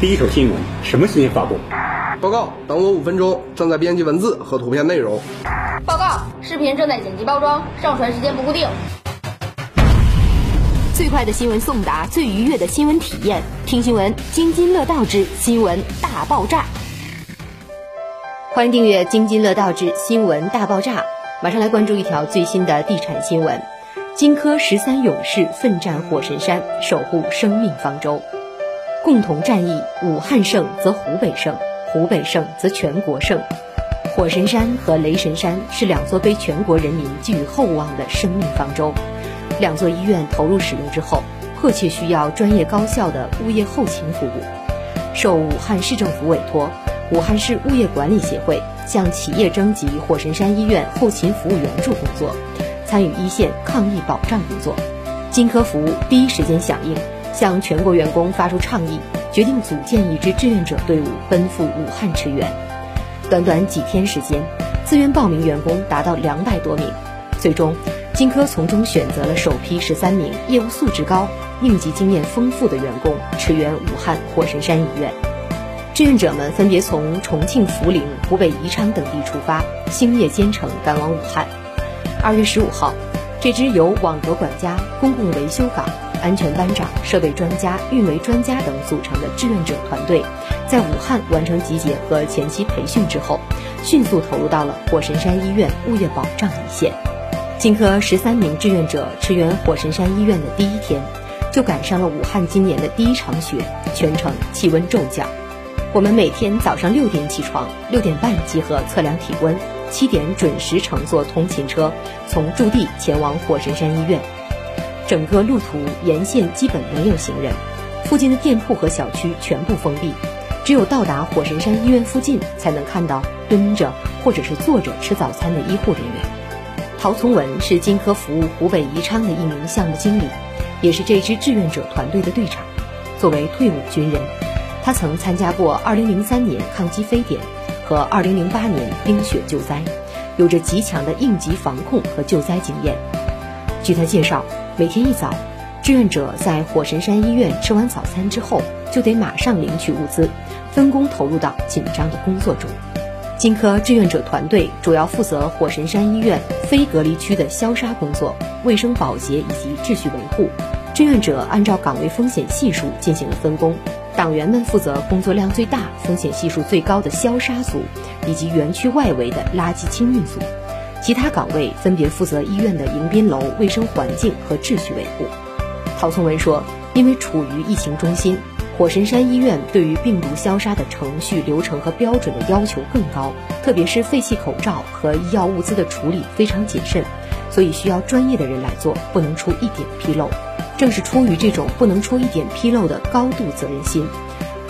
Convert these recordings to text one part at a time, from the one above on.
第一手新闻，什么新闻发布？报告，等我五分钟，正在编辑文字和图片内容。报告，视频正在剪辑包装，上传时间不固定。最快的新闻送达，最愉悦的新闻体验，听新闻津津乐道之新闻大爆炸。欢迎订阅津津乐道之新闻大爆炸。马上来关注一条最新的地产新闻：荆轲十三勇士奋战火神山，守护生命方舟。共同战役，武汉胜则湖北胜，湖北胜则全国胜。火神山和雷神山是两座被全国人民寄予厚望的生命方舟。两座医院投入使用之后，迫切需要专业高效的物业后勤服务。受武汉市政府委托，武汉市物业管理协会向企业征集火神山医院后勤服务援助工作，参与一线抗疫保障工作。金科服务第一时间响应。向全国员工发出倡议，决定组建一支志愿者队伍奔赴武汉驰援。短短几天时间，自愿报名员工达到两百多名。最终，荆轲从中选择了首批十三名业务素质高、应急经验丰富的员工驰援武汉火神山医院。志愿者们分别从重庆涪陵、湖北宜昌等地出发，星夜兼程赶往武汉。二月十五号，这支由网格管家、公共维修岗。安全班长、设备专家、运维专家等组成的志愿者团队，在武汉完成集结和前期培训之后，迅速投入到了火神山医院物业保障一线。荆轲十三名志愿者驰援火神山医院的第一天，就赶上了武汉今年的第一场雪，全程气温骤降。我们每天早上六点起床，六点半集合测量体温，七点准时乘坐通勤车，从驻地前往火神山医院。整个路途沿线基本没有行人，附近的店铺和小区全部封闭，只有到达火神山医院附近才能看到蹲着或者是坐着吃早餐的医护人员。陶从文是金科服务湖北宜昌的一名项目经理，也是这支志愿者团队的队长。作为退伍军人，他曾参加过2003年抗击非典和2008年冰雪救灾，有着极强的应急防控和救灾经验。据他介绍。每天一早，志愿者在火神山医院吃完早餐之后，就得马上领取物资，分工投入到紧张的工作中。荆科志愿者团队主要负责火神山医院非隔离区的消杀工作、卫生保洁以及秩序维护。志愿者按照岗位风险系数进行了分工，党员们负责工作量最大、风险系数最高的消杀组，以及园区外围的垃圾清运组。其他岗位分别负责医院的迎宾楼卫生环境和秩序维护。陶从文说：“因为处于疫情中心，火神山医院对于病毒消杀的程序、流程和标准的要求更高，特别是废弃口罩和医药物资的处理非常谨慎，所以需要专业的人来做，不能出一点纰漏。正是出于这种不能出一点纰漏的高度责任心，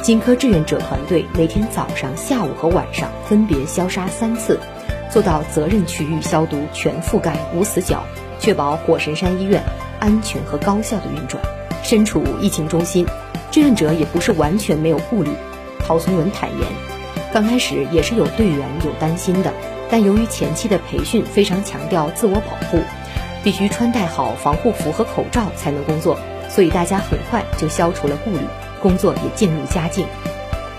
金科志愿者团队每天早上、下午和晚上分别消杀三次。”做到责任区域消毒全覆盖无死角，确保火神山医院安全和高效的运转。身处疫情中心，志愿者也不是完全没有顾虑。陶从文坦言，刚开始也是有队员有担心的，但由于前期的培训非常强调自我保护，必须穿戴好防护服和口罩才能工作，所以大家很快就消除了顾虑，工作也渐入佳境。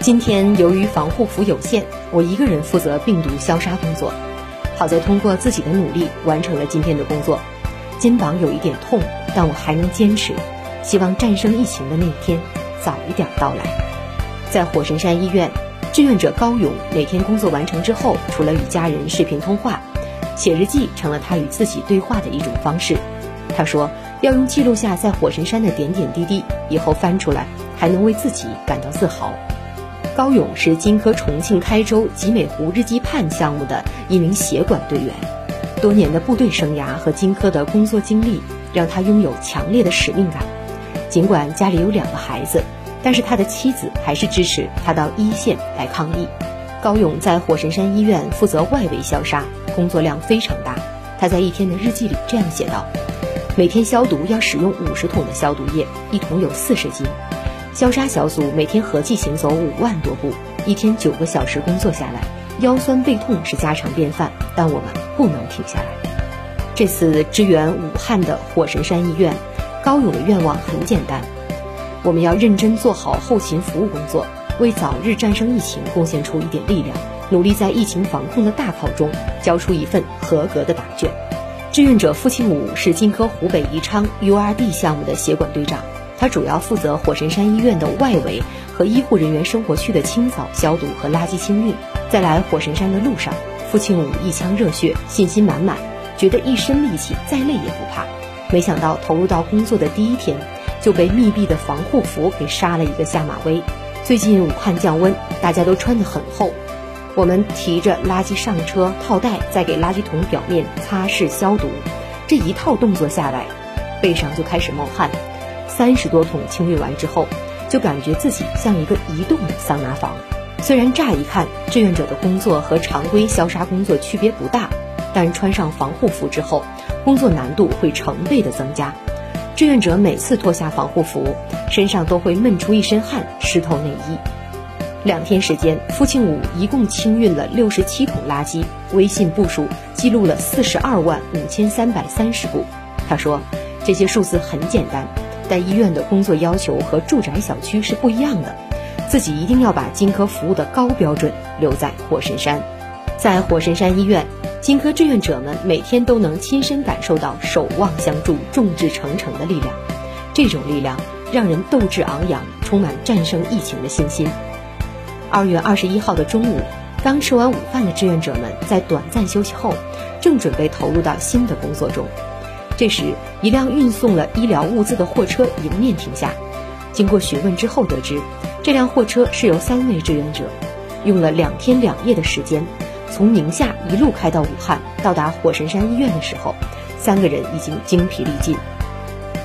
今天由于防护服有限，我一个人负责病毒消杀工作。好在通过自己的努力完成了今天的工作，肩膀有一点痛，但我还能坚持。希望战胜疫情的那一天早一点到来。在火神山医院，志愿者高勇每天工作完成之后，除了与家人视频通话，写日记成了他与自己对话的一种方式。他说要用记录下在火神山的点点滴滴，以后翻出来还能为自己感到自豪。高勇是金科重庆开州集美湖日记畔项目的一名协管队员，多年的部队生涯和金科的工作经历让他拥有强烈的使命感。尽管家里有两个孩子，但是他的妻子还是支持他到一线来抗疫。高勇在火神山医院负责外围消杀，工作量非常大。他在一天的日记里这样写道：每天消毒要使用五十桶的消毒液，一桶有四十斤。消杀小组每天合计行走五万多步，一天九个小时工作下来，腰酸背痛是家常便饭，但我们不能停下来。这次支援武汉的火神山医院，高勇的愿望很简单：我们要认真做好后勤服务工作，为早日战胜疫情贡献出一点力量，努力在疫情防控的大考中交出一份合格的答卷。志愿者付庆武是金科湖北宜昌 URD 项目的协管队长，他主要负责火神山医院的外围和医护人员生活区的清扫、消毒和垃圾清运。在来火神山的路上，付庆武一腔热血，信心满满，觉得一身力气再累也不怕。没想到投入到工作的第一天，就被密闭的防护服给杀了一个下马威。最近武汉降温，大家都穿得很厚。我们提着垃圾上车套袋，再给垃圾桶表面擦拭消毒，这一套动作下来，背上就开始冒汗。三十多桶清运完之后，就感觉自己像一个移动的桑拿房。虽然乍一看，志愿者的工作和常规消杀工作区别不大，但穿上防护服之后，工作难度会成倍的增加。志愿者每次脱下防护服，身上都会闷出一身汗，湿透内衣。两天时间，付庆武一共清运了六十七桶垃圾，微信步数记录了四十二万五千三百三十步。他说：“这些数字很简单，但医院的工作要求和住宅小区是不一样的，自己一定要把金科服务的高标准留在火神山。在火神山医院。”金科志愿者们每天都能亲身感受到守望相助、众志成城的力量，这种力量让人斗志昂扬，充满战胜疫情的信心。二月二十一号的中午，刚吃完午饭的志愿者们在短暂休息后，正准备投入到新的工作中。这时，一辆运送了医疗物资的货车迎面停下。经过询问之后，得知这辆货车是由三位志愿者用了两天两夜的时间。从宁夏一路开到武汉，到达火神山医院的时候，三个人已经精疲力尽。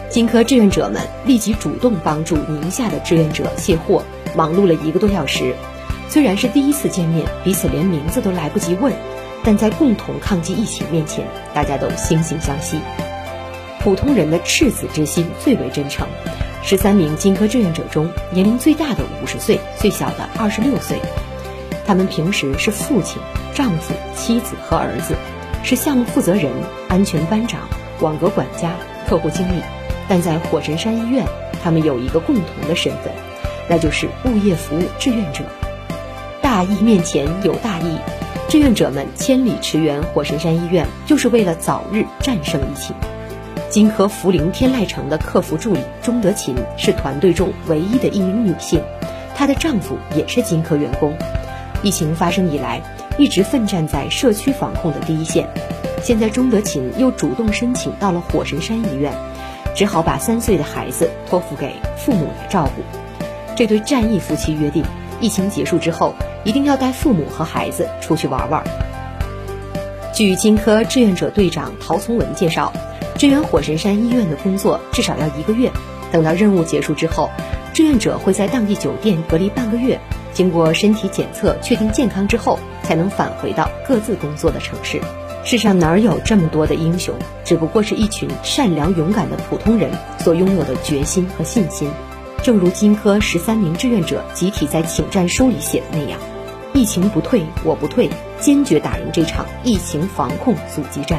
金科志愿者们立即主动帮助宁夏的志愿者卸货，忙碌了一个多小时。虽然是第一次见面，彼此连名字都来不及问，但在共同抗击疫情面前，大家都惺惺相惜。普通人的赤子之心最为真诚。十三名金科志愿者中，年龄最大的五十岁，最小的二十六岁。他们平时是父亲。丈夫、妻子和儿子是项目负责人、安全班长、网格管家、客户经理，但在火神山医院，他们有一个共同的身份，那就是物业服务志愿者。大义面前有大义，志愿者们千里驰援火神山医院，就是为了早日战胜疫情。金科涪陵天籁城的客服助理钟德勤是团队中唯一的一名女性，她的丈夫也是金科员工。疫情发生以来。一直奋战在社区防控的第一线，现在钟德勤又主动申请到了火神山医院，只好把三岁的孩子托付给父母来照顾。这对战役夫妻约定，疫情结束之后一定要带父母和孩子出去玩玩。据金科志愿者队长陶从文介绍，支援火神山医院的工作至少要一个月，等到任务结束之后，志愿者会在当地酒店隔离半个月。经过身体检测确定健康之后，才能返回到各自工作的城市。世上哪有这么多的英雄？只不过是一群善良勇敢的普通人所拥有的决心和信心。正如金科十三名志愿者集体在请战书里写的那样：“疫情不退，我不退，坚决打赢这场疫情防控阻击战。”